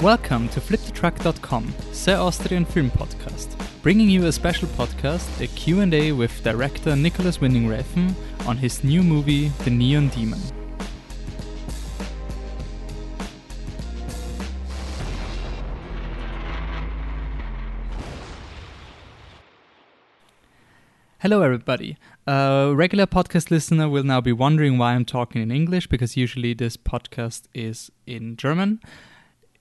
Welcome to flipthetruck.com, Sir Austrian film podcast, bringing you a special podcast, a Q&A with director Nicolas Winding Refn on his new movie The Neon Demon. Hello, everybody. A regular podcast listener will now be wondering why I'm talking in English because usually this podcast is in German.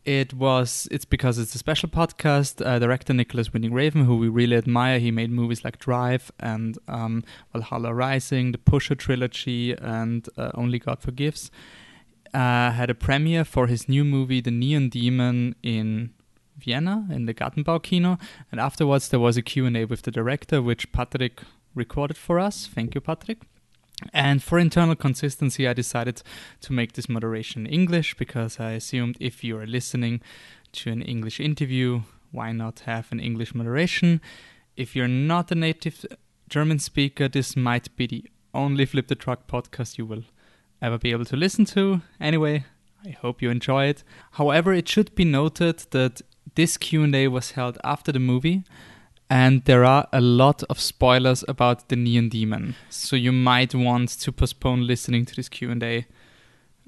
It was it's because it's a special podcast. Uh, director Nicolas Winding Refn who we really admire, he made movies like Drive and um, Valhalla Rising, the Pusher trilogy, and uh, Only God Forgives. Uh, had a premiere for his new movie, The Neon Demon, in Vienna in the Gartenbau Kino, and afterwards there was a Q&A with the director, which Patrick recorded for us. Thank you, Patrick. And for internal consistency, I decided to make this moderation English because I assumed if you are listening to an English interview, why not have an English moderation? If you're not a native German speaker, this might be the only Flip the Truck podcast you will ever be able to listen to. Anyway, I hope you enjoy it. However, it should be noted that this Q&A was held after the movie and there are a lot of spoilers about the Neon Demon. So you might want to postpone listening to this Q&A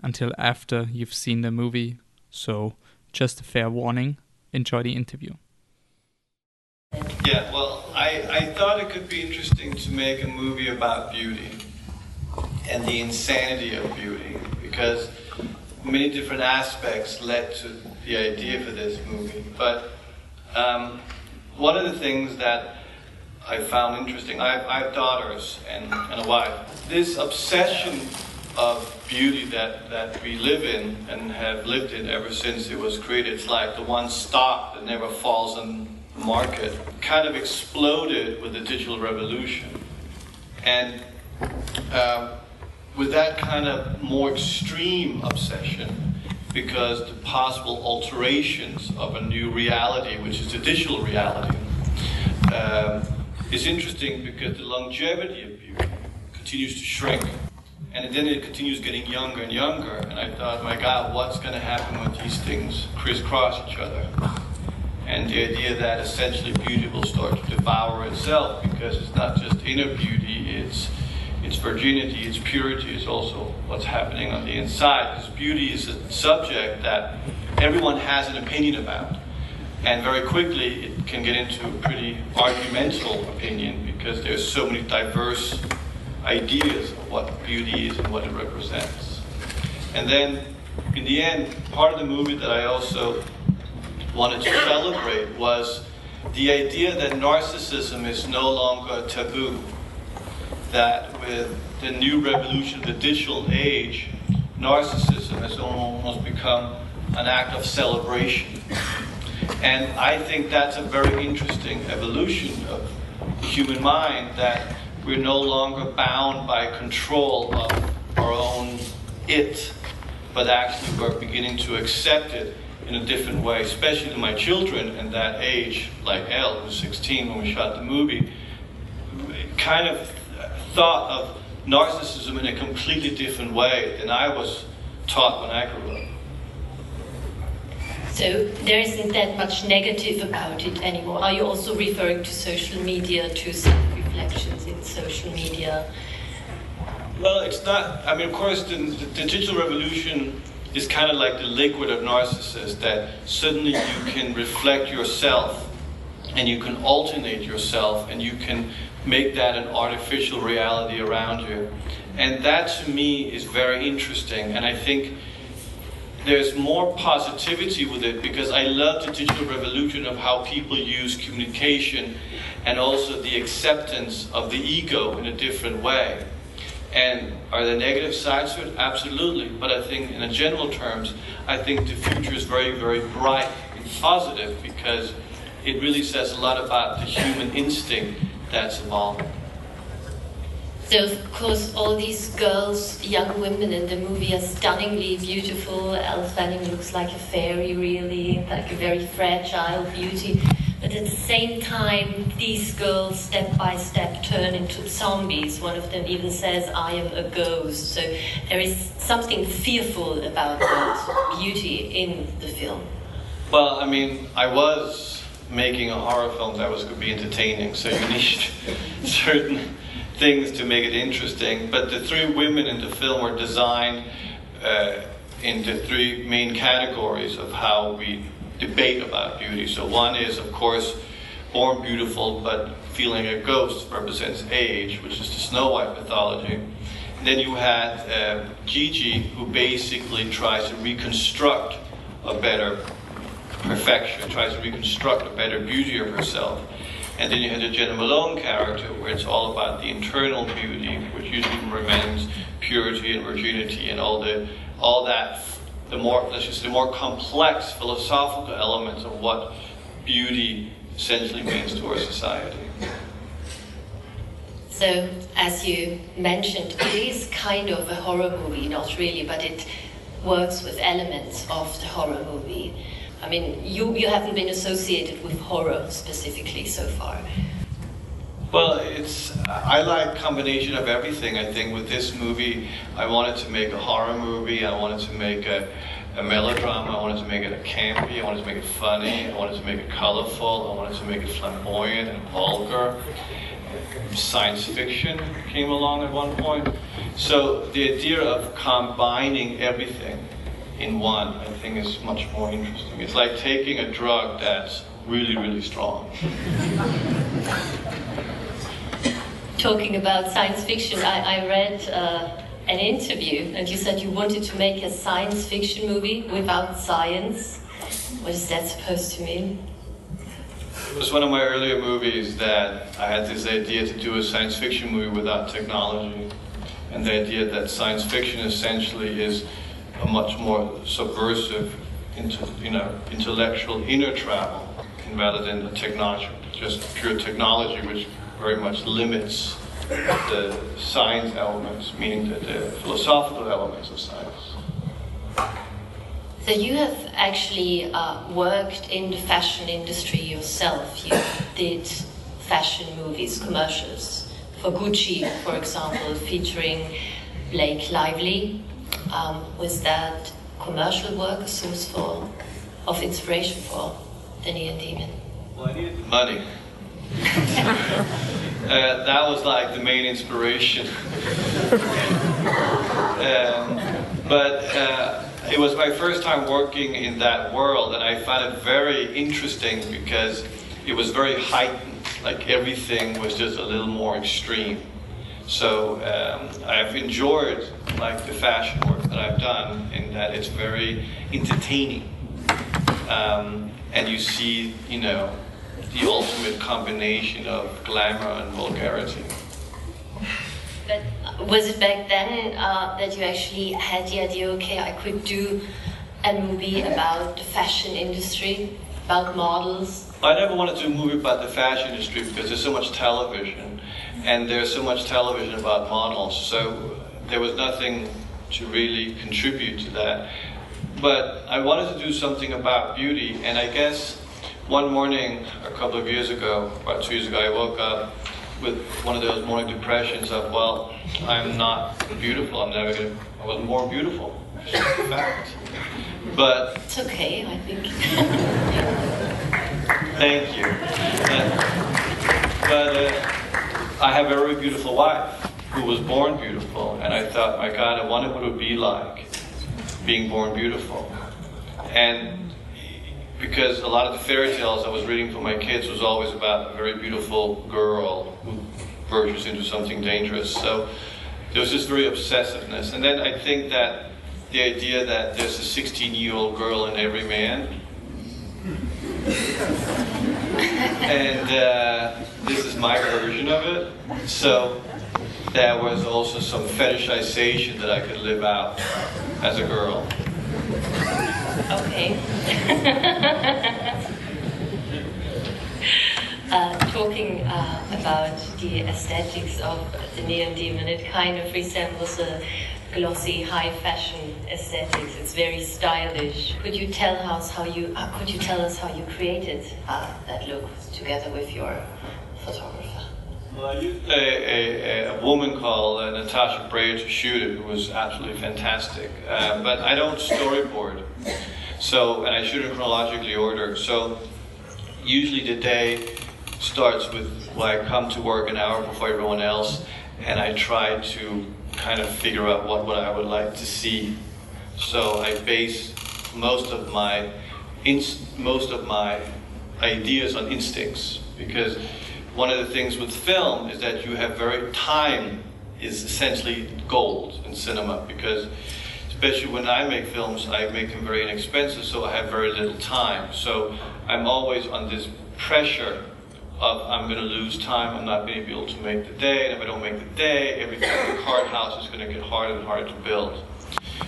until after you've seen the movie. So just a fair warning, enjoy the interview. Yeah, well, I, I thought it could be interesting to make a movie about beauty and the insanity of beauty because many different aspects led to the idea for this movie. But um, one of the things that I found interesting, I have, I have daughters and, and a wife. This obsession of beauty that, that we live in and have lived in ever since it was created, it's like the one stock that never falls on the market, kind of exploded with the digital revolution. And uh, with that kind of more extreme obsession, because the possible alterations of a new reality, which is the digital reality, um, is interesting because the longevity of beauty continues to shrink. And then it continues getting younger and younger. And I thought, my God, what's going to happen when these things crisscross each other? And the idea that essentially beauty will start to devour itself because it's not just inner beauty, it's its virginity, its purity is also what's happening on the inside. Because beauty is a subject that everyone has an opinion about. And very quickly, it can get into a pretty argumental opinion because there's so many diverse ideas of what beauty is and what it represents. And then, in the end, part of the movie that I also wanted to celebrate was the idea that narcissism is no longer a taboo that with the new revolution of the digital age, narcissism has almost become an act of celebration. And I think that's a very interesting evolution of the human mind that we're no longer bound by control of our own it, but actually we're beginning to accept it in a different way, especially to my children in that age, like Elle, who's 16 when we shot the movie, kind of thought of narcissism in a completely different way than I was taught when I grew up. So there isn't that much negative about it anymore. Are you also referring to social media, to self-reflections in social media? Well, it's not. I mean, of course, the, the, the digital revolution is kind of like the liquid of narcissists that suddenly you can reflect yourself and you can alternate yourself and you can make that an artificial reality around you. And that to me is very interesting. And I think there's more positivity with it because I love the digital revolution of how people use communication and also the acceptance of the ego in a different way. And are there negative sides to it? Absolutely. But I think, in a general terms, I think the future is very, very bright and positive because it really says a lot about the human instinct that's evolving. So, of course, all these girls, young women in the movie are stunningly beautiful. Elle Fanning looks like a fairy, really, like a very fragile beauty. But at the same time, these girls, step by step, turn into zombies. One of them even says, I am a ghost. So there is something fearful about that beauty in the film. Well, I mean, I was making a horror film that was going to be entertaining, so you need certain things to make it interesting. But the three women in the film were designed uh, into three main categories of how we debate about beauty. So one is, of course, born beautiful but feeling a ghost represents age, which is the Snow White mythology. And then you had uh, Gigi, who basically tries to reconstruct a better perfection, tries to reconstruct a better beauty of herself. And then you had the Jena Malone character, where it's all about the internal beauty, which usually remains purity and virginity and all the all that the more let's just the more complex philosophical elements of what beauty essentially means to our society. So, as you mentioned, it is kind of a horror movie, not really, but it works with elements of the horror movie. I mean, you, you haven't been associated with horror specifically so far. Well, it's I like combination of everything. I think with this movie, I wanted to make a horror movie. I wanted to make a, a melodrama. I wanted to make it a campy. I wanted to make it funny. I wanted to make it colorful. I wanted to make it flamboyant and vulgar. Science fiction came along at one point. So the idea of combining everything in one, I think, is much more interesting. It's like taking a drug that's really, really strong. Talking about science fiction, I, I read uh, an interview, and you said you wanted to make a science fiction movie without science. What is that supposed to mean? It was one of my earlier movies that I had this idea to do a science fiction movie without technology. And the idea that science fiction essentially is a much more subversive, into, you know, intellectual inner travel rather than the technology, just pure technology, which very much limits the science elements, meaning the, the philosophical elements of science. So you have actually uh, worked in the fashion industry yourself. You did fashion movies, commercials for Gucci, for example, featuring Blake Lively. Um, was that commercial work a source for, of inspiration for the Neon Demon? Well, I needed money. uh, that was like the main inspiration. um, but uh, it was my first time working in that world, and I found it very interesting because it was very heightened. Like everything was just a little more extreme. So um, I've enjoyed like the fashion work that I've done in that it's very entertaining, um, and you see, you know, the ultimate combination of glamour and vulgarity. But was it back then uh, that you actually had the idea, okay, I could do a movie about the fashion industry, about models? I never wanted to do a movie about the fashion industry because there's so much television, and there's so much television about models, so there was nothing to really contribute to that. But I wanted to do something about beauty, and I guess one morning, a couple of years ago, about two years ago, I woke up with one of those morning depressions of, well, I'm not beautiful. I'm never gonna. I wasn't born beautiful. It's just a fact. But It's okay, I think. thank you. Uh, but uh, I have a very beautiful wife who was born beautiful, and I thought, my God, I wonder what it would be like being born beautiful. And because a lot of the fairy tales I was reading for my kids was always about a very beautiful girl who verges into something dangerous. So there was this very obsessiveness. And then I think that the idea that there's a 16 year old girl in every man. and uh, this is my version of it. So there was also some fetishization that I could live out as a girl. Okay. uh, talking uh, about the aesthetics of the Neon Demon, it kind of resembles a glossy, high fashion aesthetics. It's very stylish. Could you tell us how you? Uh, could you tell us how you created uh, that look together with your Well, I used a, a, a woman called uh, Natasha Braier to shoot it, who was absolutely fantastic. Uh, but I don't storyboard. So, and I shoot in chronologically order. So, usually the day starts with I come to work an hour before everyone else, and I try to kind of figure out what, what I would like to see. So I base most of my most of my ideas on instincts because one of the things with film is that you have very time is essentially gold in cinema because especially when I make films, I make them very inexpensive, so I have very little time. So I'm always on this pressure of I'm going to lose time, I'm not going to be able to make the day, and if I don't make the day, in the card house is going to get harder and harder to build.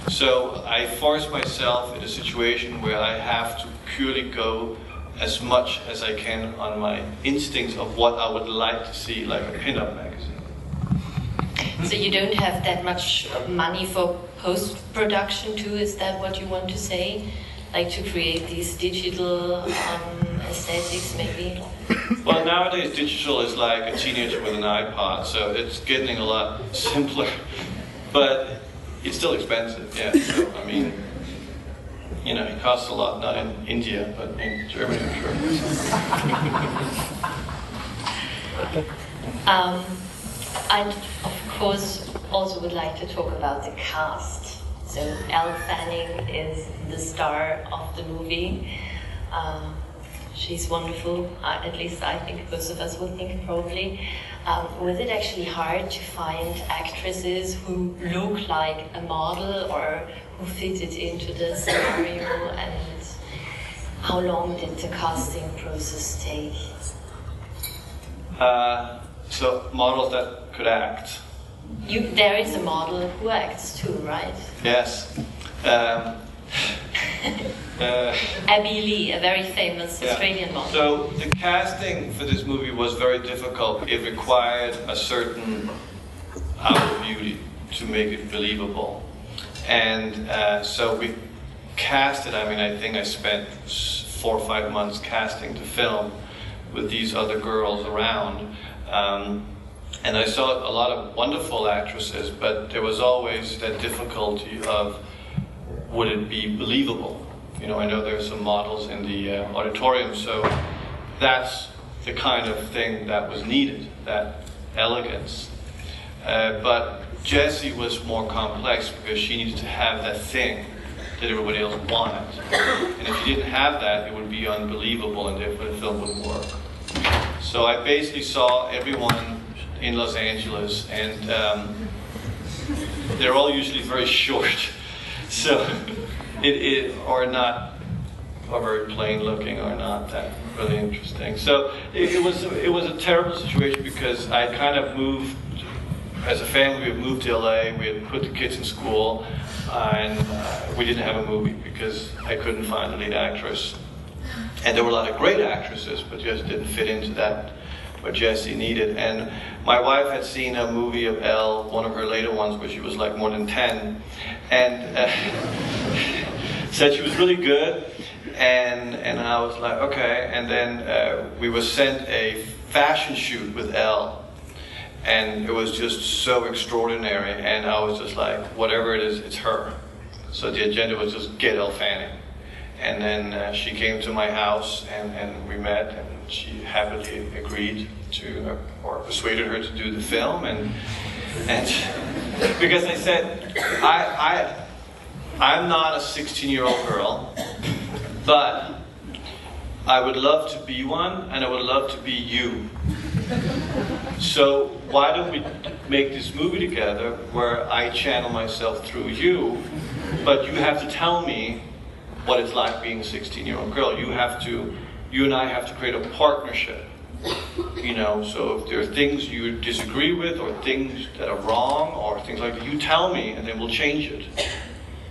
So I force myself in a situation where I have to purely go as much as I can on my instincts of what I would like to see, like a pinup magazine. So you don't have that much money for post production too? Is that what you want to say? Like to create these digital um, aesthetics, maybe? Well, nowadays digital is like a teenager with an iPod, so it's getting a lot simpler, but it's still expensive. Yeah, so I mean, you know, it costs a lot, not in India, but in Germany, I'm sure. Um, I, of course, also would like to talk about the cast. So Elle Fanning is the star of the movie. Um, she's wonderful. Uh, at least I think most of us would think probably. Um, was it actually hard to find actresses who look like a model or who fitted into the scenario? And how long did the casting process take? Uh, so models that could act. You, there is a model who acts too, right? Yes. Um, uh, Abbey Lee, a very famous yeah. Australian model. So the casting for this movie was very difficult. It required a certain outer beauty to make it believable, and uh, so we casted. I mean, I think I spent four or five months casting the film with these other girls around. Um, and I saw a lot of wonderful actresses, but there was always that difficulty of would it be believable? You know, I know there are some models in the uh, auditorium, so that's the kind of thing that was needed, that elegance. Uh, but Jesse was more complex because she needed to have that thing that everybody else wanted. And if she didn't have that, it would be unbelievable and therefore the film wouldn't work. So I basically saw everyone in Los Angeles, and um, they're all usually very short. So it, it or not or very plain looking or not that really interesting. So it, it was it was a terrible situation because I kind of moved as a family. We had moved to LA. We had put the kids in school, uh, and uh, we didn't have a movie because I couldn't find a lead actress. And there were a lot of great actresses, but just didn't fit into that what Jesse needed. And my wife had seen a movie of Elle, one of her later ones, where she was like more than 10, and uh, said she was really good. And, and I was like, okay. And then uh, we were sent a fashion shoot with Elle. And it was just so extraordinary. And I was just like, whatever it is, it's her. So the agenda was just get Elle Fanning. And then uh, she came to my house and, and we met, and she happily agreed to, uh, or persuaded her to do the film. And, and because I said, I, I, I'm not a 16 year old girl, but I would love to be one, and I would love to be you. So why don't we make this movie together where I channel myself through you, but you have to tell me what it's like being a 16 year old girl. You have to, you and I have to create a partnership. You know, so if there are things you disagree with or things that are wrong or things like that, you tell me and then we'll change it.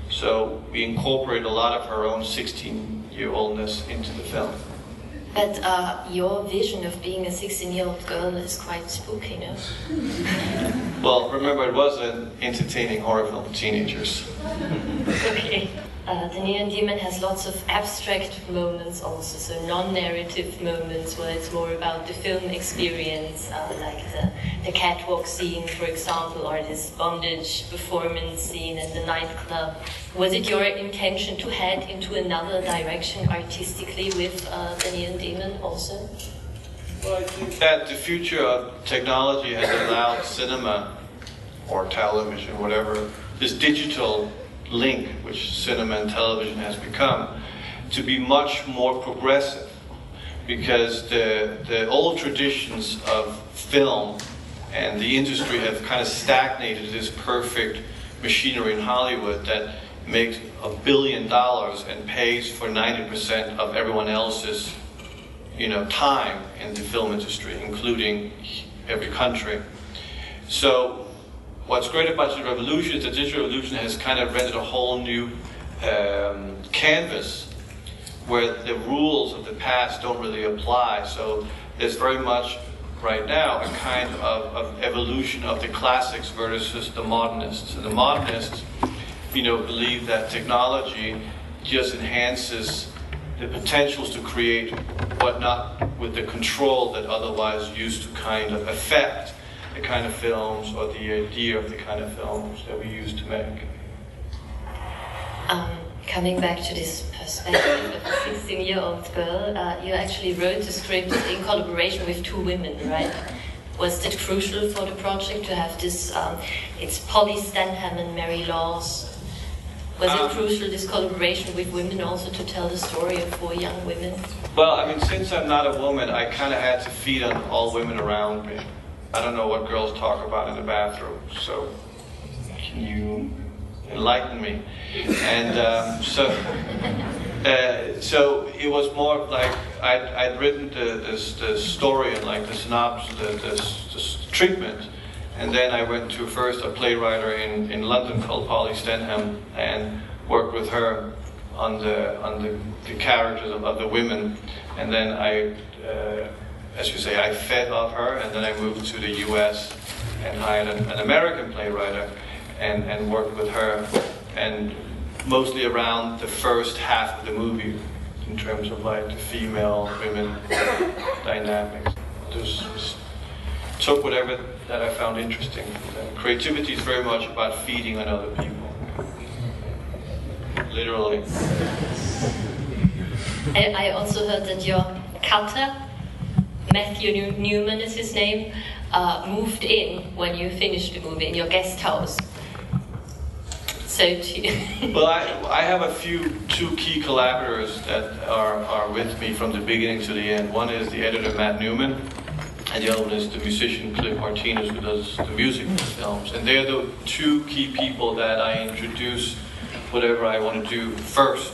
So we incorporate a lot of her own 16 year oldness into the film. But uh, your vision of being a 16 year old girl is quite spooky, no? well, remember, it was an entertaining horror film for teenagers. okay. Uh, the Neon Demon has lots of abstract moments also, so non-narrative moments where it's more about the film experience, uh, like the, the catwalk scene, for example, or this bondage performance scene at the nightclub. Was it your intention to head into another direction artistically with uh, the Neon Demon also? Well, I think that the future of technology has allowed cinema or television, whatever, this digital link which cinema and television has become, to be much more progressive. Because the, the old traditions of film and the industry have kind of stagnated this perfect machinery in Hollywood that makes a billion dollars and pays for 90% of everyone else's you know, time in the film industry, including every country. So what's great about the revolution is the digital revolution has kind of rendered a whole new um, canvas where the rules of the past don't really apply. So there's very much right now a kind of, of evolution of the classics versus the modernists. And the modernists, you know, believe that technology just enhances the potentials to create, but not with the control that otherwise used to kind of affect the kind of films or the idea of the kind of films that we used to make. Um, coming back to this perspective of a 16 year old girl, uh, you actually wrote the script in collaboration with two women, right? Was it crucial for the project to have this? Um, it's Polly Stenham and Mary Laws was um, it crucial, this collaboration with women, also to tell the story of four young women? Well, I mean, since I'm not a woman, I kind of had to feed on all women around me. I don't know what girls talk about in the bathroom, so can you enlighten me? And um, so, uh, so it was more like I'd, I'd written the, this, story and like the synopsis, the, treatment and then I went to first a playwright in, in London called Polly Stenham and worked with her on the on the, the characters of, of, the women. And then I, uh, as you say, I fed off her, and then I moved to the U.S. and hired an, an American playwright and, and worked with her, and mostly around the first half of the movie in terms of like the female women dynamics. Just took whatever that I found interesting. And creativity is very much about feeding on other people. Literally. I, I also heard that your cutter, Matthew Newman is his name, uh, moved in when you finished the movie in your guest house. So well, I, I have a few two key collaborators that are, are with me from the beginning to the end. One is the editor Matt Newman, and the other one is the musician Cliff Martinez, who does the music for the films. And they're the two key people that I introduce whatever I want to do first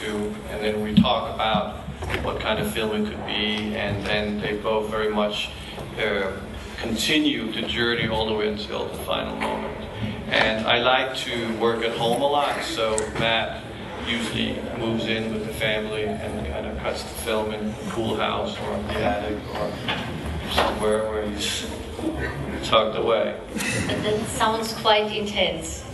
to, and then we talk about what kind of film it could be, and then they both very much uh, continue the journey all the way until the final moment. And I like to work at home a lot, so Matt usually moves in with the family and kind of cuts the film in the pool house or the attic or somewhere where he's tucked away. And that sounds quite intense.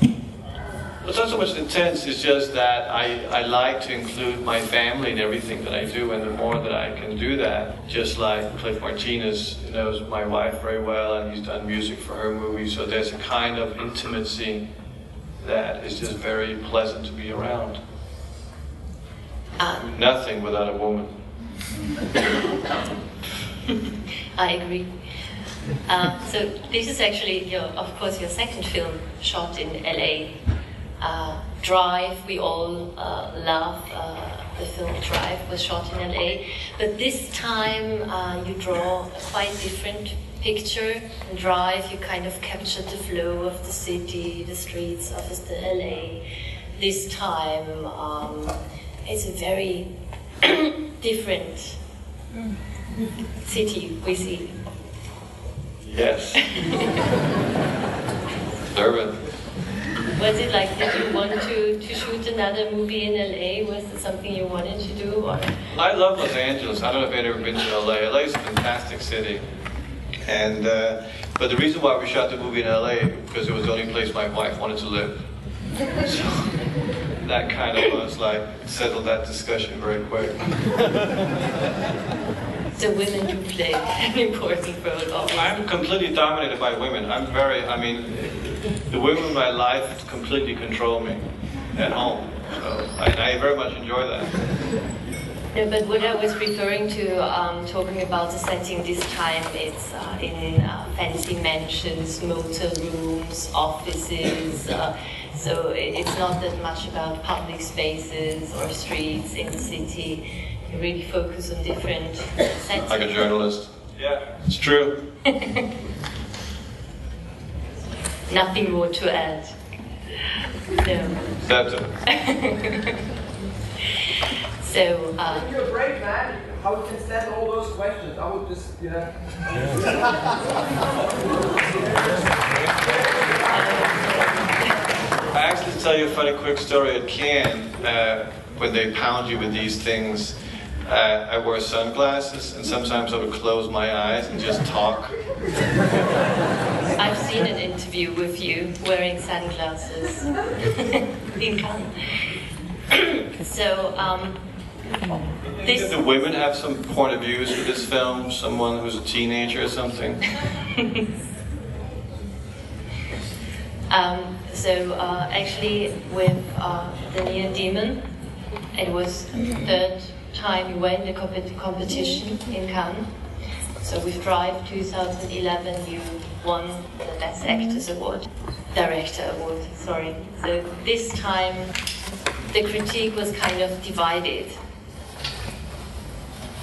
It's not so much intense, it's just that I, I like to include my family in everything that I do, and the more that I can do that, just like Cliff Martinez knows my wife very well, and he's done music for her movies, so there's a kind of intimacy that is just very pleasant to be around. Um, Nothing without a woman. I agree. Uh, so this is actually, your, of course, your second film shot in LA. Uh, Drive, we all uh, love uh, the film Drive, was shot in LA. But this time uh, you draw a quite different picture. In Drive, you kind of captured the flow of the city, the streets of the LA. This time, um, it's a very different. City we see. Yes. Durban. Was it like, did you want to, to shoot another movie in LA? Was it something you wanted to do? Or? I love Los Angeles. I don't know if you've ever been to LA. LA is a fantastic city. And, uh, but the reason why we shot the movie in LA, because it was the only place my wife wanted to live. So that kind of was like settled that discussion very quick. So women who play an important role, obviously. I'm completely dominated by women. I'm very, I mean, the women in my life completely control me at home. So I, I very much enjoy that. No, but what I was referring to, um, talking about the setting this time, it's uh, in uh, fancy mansions, motor rooms, offices. Uh, so it's not that much about public spaces or streets in the city. You really focus on different settings. Like a journalist. Yeah, it's true. Nothing more to add. No. That's it. So, uh, You're a brave man. How you can stand all those questions? I would just, you know. I actually tell you a funny quick story at Cannes uh, when they pound you with these things. Uh, I wear sunglasses and sometimes I would close my eyes and just talk. I've seen an interview with you wearing sunglasses in Cannes. so, um, Did the women have some point of views for this film? Someone who's a teenager or something? um, so uh, actually with uh, the Neon Demon, it was third time you won the compet- competition in Cannes. So with Drive 2011, you won the Best Actors Award, Director Award, sorry. So this time, the critique was kind of divided.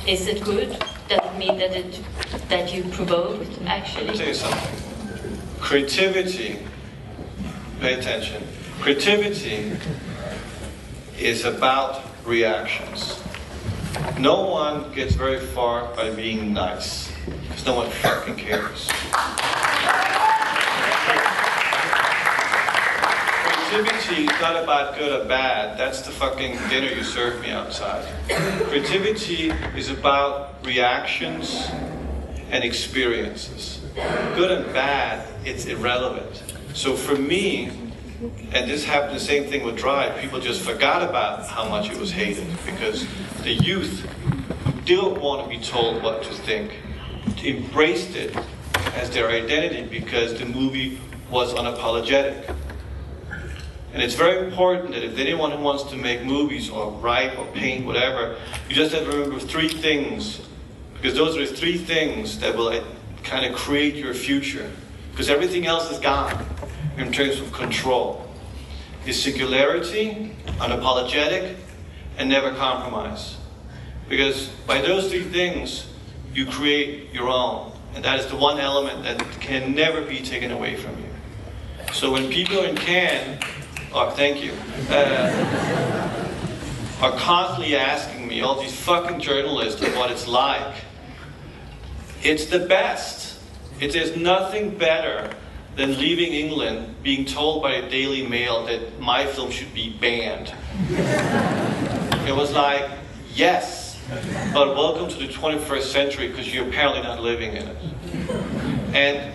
Is it good? Does it mean that it that you provoked actually? tell you something. Creativity, pay attention. Creativity is about reactions. No one gets very far by being nice, because no one fucking cares. Creativity is not about good or bad. That's the fucking dinner you served me outside. Creativity is about reactions and experiences. Good and bad, it's irrelevant. So for me, and this happened the same thing with Drive, people just forgot about how much it was hated because the youth who didn't want to be told what to think embraced it as their identity because the movie was unapologetic. And it's very important that if anyone who wants to make movies or write or paint, whatever, you just have to remember three things. Because those are the three things that will eh, kind of create your future. Because everything else is gone in terms of control. Is singularity, unapologetic, and never compromise. Because by those three things, you create your own. And that is the one element that can never be taken away from you. So when people in Cannes, oh, thank you, uh, are constantly asking me, all these fucking journalists, what it's like, it's the best. It is nothing better than leaving England being told by a Daily Mail that my film should be banned. it was like, yes, but welcome to the 21st century because you're apparently not living in it. And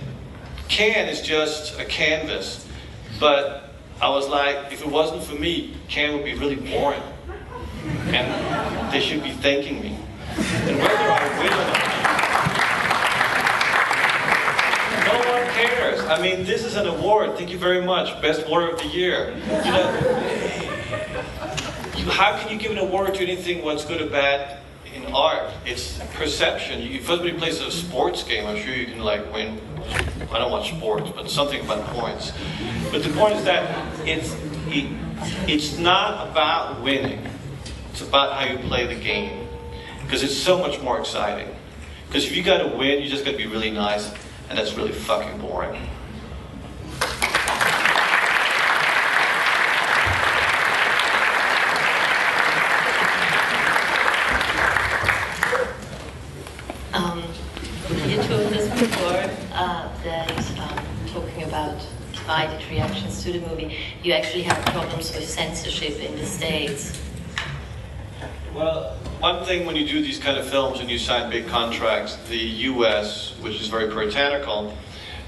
Cannes is just a canvas, but I was like, if it wasn't for me, Cannes would be really boring. And they should be thanking me. And whether I win or not, no one cares. I mean, this is an award. Thank you very much. Best award of the year. You know, how can you give an award to anything what's good or bad in art? It's perception. You, somebody plays a sports game, I'm sure you can like win. I don't watch sports, but something about points. But the point is that it's it, it's not about winning. It's about how you play the game. Because it's so much more exciting. Because if you got to win, you just got to be really nice, and that's really fucking boring. Um, you told us before uh, that um, talking about divided reactions to the movie, you actually have problems with censorship in the States. Well, one thing when you do these kind of films and you sign big contracts, the U.S., which is very puritanical,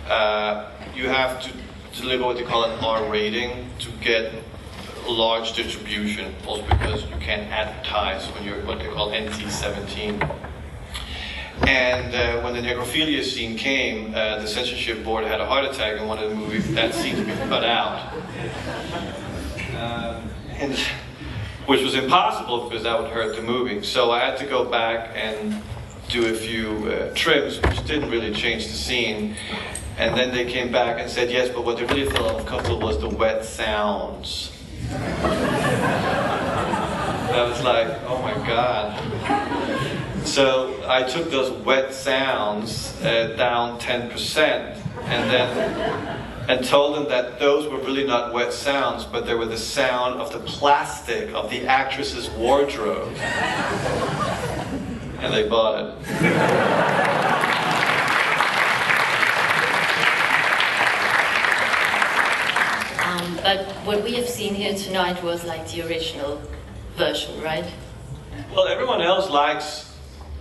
uh, you have to deliver what they call an R rating to get large distribution, also because you can't advertise when you're what they call NC-17. And uh, when the necrophilia scene came, uh, the censorship board had a heart attack and wanted the movie that scene to be cut out. Um, and, which was impossible because that would hurt the movie. So I had to go back and do a few uh, trims, which didn't really change the scene. And then they came back and said, yes, but what they really felt uncomfortable was the wet sounds. I was like, oh my god. So I took those wet sounds uh, down 10% and then and told them that those were really not wet sounds, but they were the sound of the plastic of the actress's wardrobe. and they bought it. Um, but what we have seen here tonight was like the original version, right? Well, everyone else likes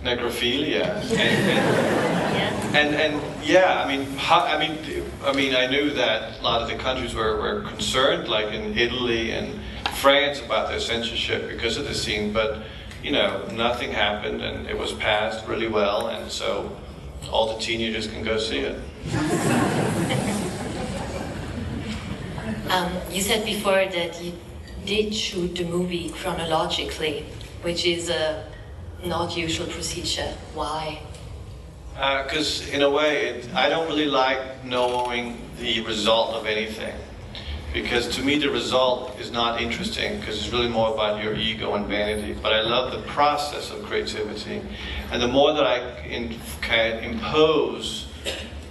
necrophilia, and, and, Yeah. and, and yeah, I mean, how, I mean, I mean, I knew that a lot of the countries were, were concerned, like in Italy and France, about their censorship because of the scene, but you know, nothing happened, and it was passed really well, and so all the teenagers can go see it. Um, you said before that you did shoot the movie chronologically, which is a not usual procedure. Why? Uh, because in a way, it, I don't really like knowing the result of anything. Because to me, the result is not interesting because it's really more about your ego and vanity. But I love the process of creativity. And the more that I in, can impose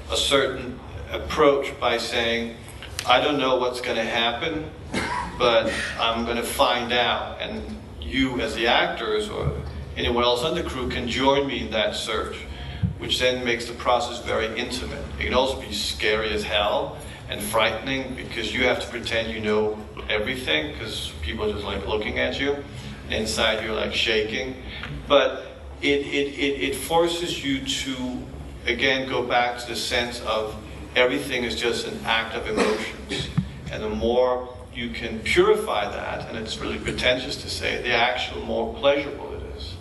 a certain approach by saying, I don't know what's going to happen, but I'm going to find out. And you, as the actors or anyone else on the crew, can join me in that search, which then makes the process very intimate. It can also be scary as hell and frightening because you have to pretend you know everything because people are just like looking at you. Inside you're like shaking. But it, it, it, it forces you to, again, go back to the sense of everything is just an act of emotions. And the more you can purify that, and it's really pretentious to say, the actual more pleasurable it is.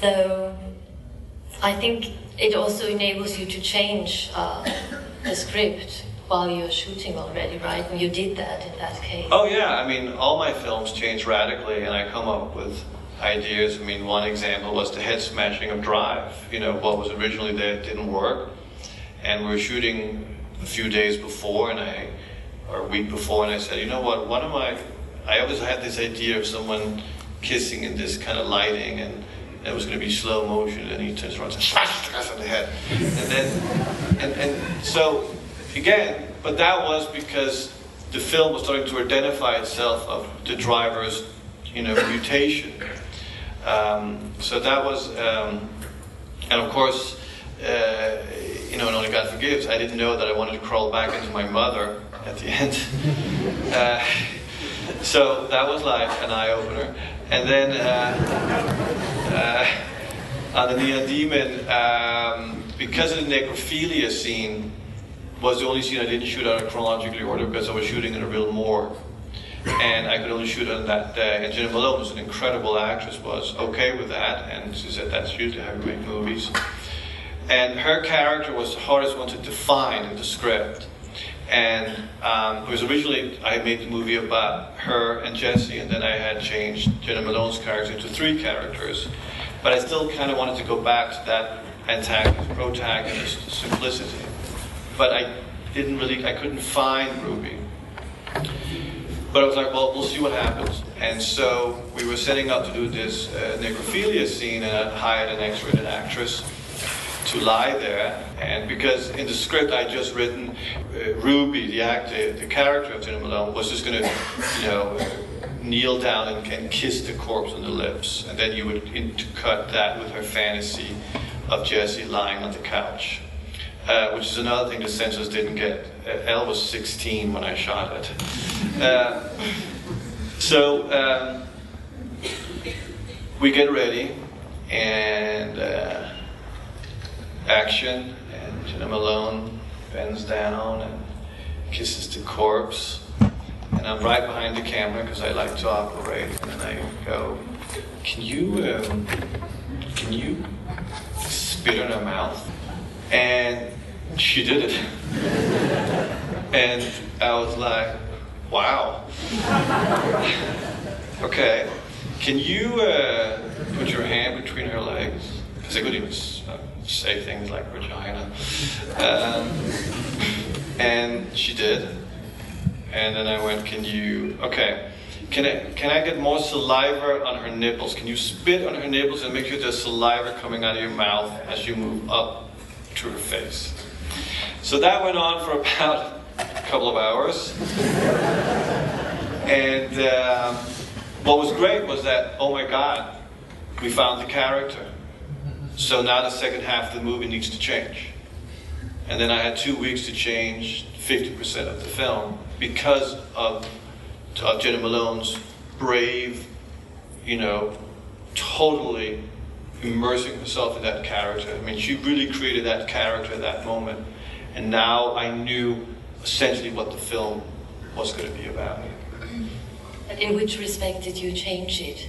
So, I think it also enables you to change uh, the script while you're shooting already, right? And you did that in that case. Oh yeah, I mean, all my films change radically, and I come up with ideas. I mean, one example was the head smashing of Drive. You know, what was originally there didn't work, and we were shooting a few days before, and I, or a week before, and I said, you know what? One of my, I always had this idea of someone kissing in this kind of lighting, and it was going to be slow motion, and he turns around and her on the head, and then, and and so again, but that was because the film was starting to identify itself of the driver's, you know, mutation. Um, so that was, um, and of course, uh, you know, and only God forgives. I didn't know that I wanted to crawl back into my mother at the end. uh, so that was like an eye opener. And then uh, uh, on the Neon Demon, um, because of the necrophilia scene, was the only scene I didn't shoot out of chronologically order because I was shooting in a real morgue. And I could only shoot on that day. And Jena Malone, who's an incredible actress, was okay with that. And she said that's usually how we make movies. And her character was the hardest one to define in the script. And um, it was originally, I had made the movie about her and Jesse, and then I had changed Jena Malone's character into three characters. But I still kind of wanted to go back to that antagonist, protagonist simplicity but I didn't really, I couldn't find Ruby. But I was like, well, we'll see what happens. And so we were setting up to do this uh, necrophilia scene, and I hired an X-rated actress to lie there. And because in the script I'd just written, uh, Ruby, the actor, the character of Jena Malone, was just going to, you know, uh, kneel down and, and kiss the corpse on the lips. And then you would intercut that with her fantasy of Jesse lying on the couch. Uh, which is another thing the censors didn't get. Uh, Elle was 16 when I shot it. Uh, so um, we get ready, and action, and Jena Malone bends down and kisses the corpse. And I'm right behind the camera because I like to operate. And I go, "Can you, um, can you spit in her mouth?" And she did it. and I was like, "Wow." okay. Can you uh, put your hand between her legs? Because I couldn't even say things like vagina. Um, and she did. And then I went, can you, okay, can I, can I get more saliva on her nipples? Can you spit on her nipples and make sure there's saliva coming out of your mouth as you move up to her face? So that went on for about a couple of hours. and um, what was great was that, oh my God, we found the character. So now the second half of the movie needs to change. And then I had two weeks to change 50% of the film because of, of Jena Malone's brave, you know, totally immersing herself in that character. I mean, she really created that character at that moment. And now I knew essentially what the film was going to be about. But in which respect did you change it?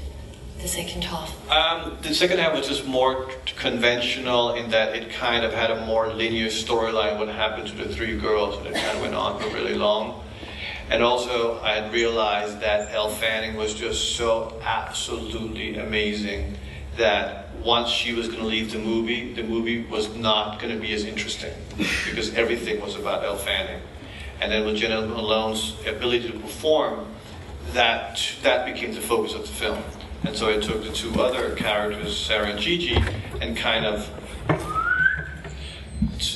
The second half. Um, the second half was just more conventional in that it kind of had a more linear storyline. What happened to the three girls, and it kind of went on for really long. And also, I had realized that Elle Fanning was just so absolutely amazing that once she was going to leave the movie, the movie was not going to be as interesting because everything was about Elle Fanning. And then with Jena Malone's ability to perform, that that became the focus of the film. And so I took the two other characters, Sarah and Gigi, and kind of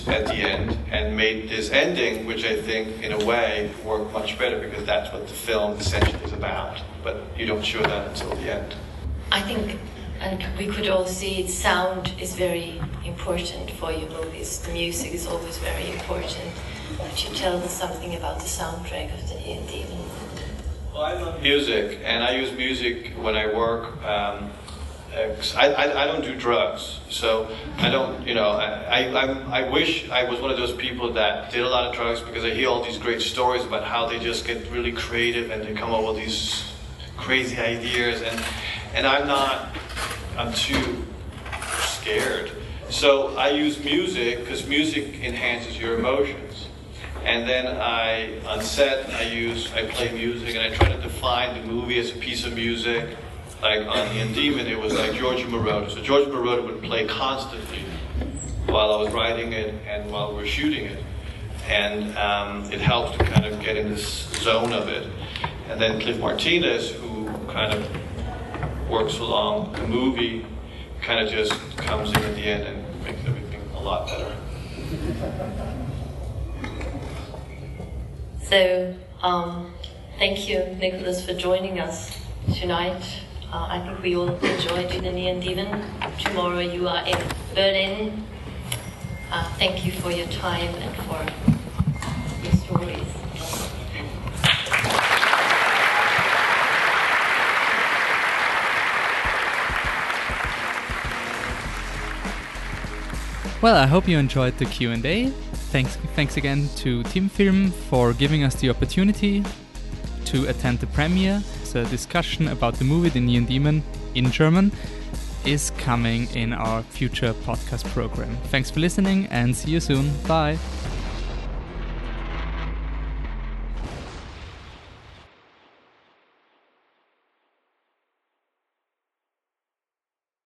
at the end and made this ending, which I think in a way worked much better because that's what the film essentially is about. But you don't show that until the end. I think, and we could all see sound is very important for your movies. The music is always very important. But you tell us something about the soundtrack of the Neon Demon? Well, I love music, and I use music when I work. Um, I, I, I, don't do drugs, so I don't, you know, I, I, I wish I was one of those people that did a lot of drugs because I hear all these great stories about how they just get really creative and they come up with these crazy ideas, and, and I'm not, I'm too scared. So I use music because music enhances your emotions. And then I, on set, I use, I play music and I try to define the movie as a piece of music. Like on The Demon, it was like George Moroder. So George Moroder would play constantly while I was writing it and while we were shooting it. And um, it helped to kind of get in this zone of it. And then Cliff Martinez, who kind of works along the movie, kind of just comes in at the end and makes everything a lot better. So, um, thank you, Nicolas, for joining us tonight. Uh, I think we all enjoyed the Neon Demon. Tomorrow you are in Berlin. Uh, thank you for your time and for Well, I hope you enjoyed the Q&A. Thanks, thanks again to Team Film for giving us the opportunity to attend the premiere. The discussion about the movie The Neon Demon in German is coming in our future podcast program. Thanks for listening and see you soon. Bye.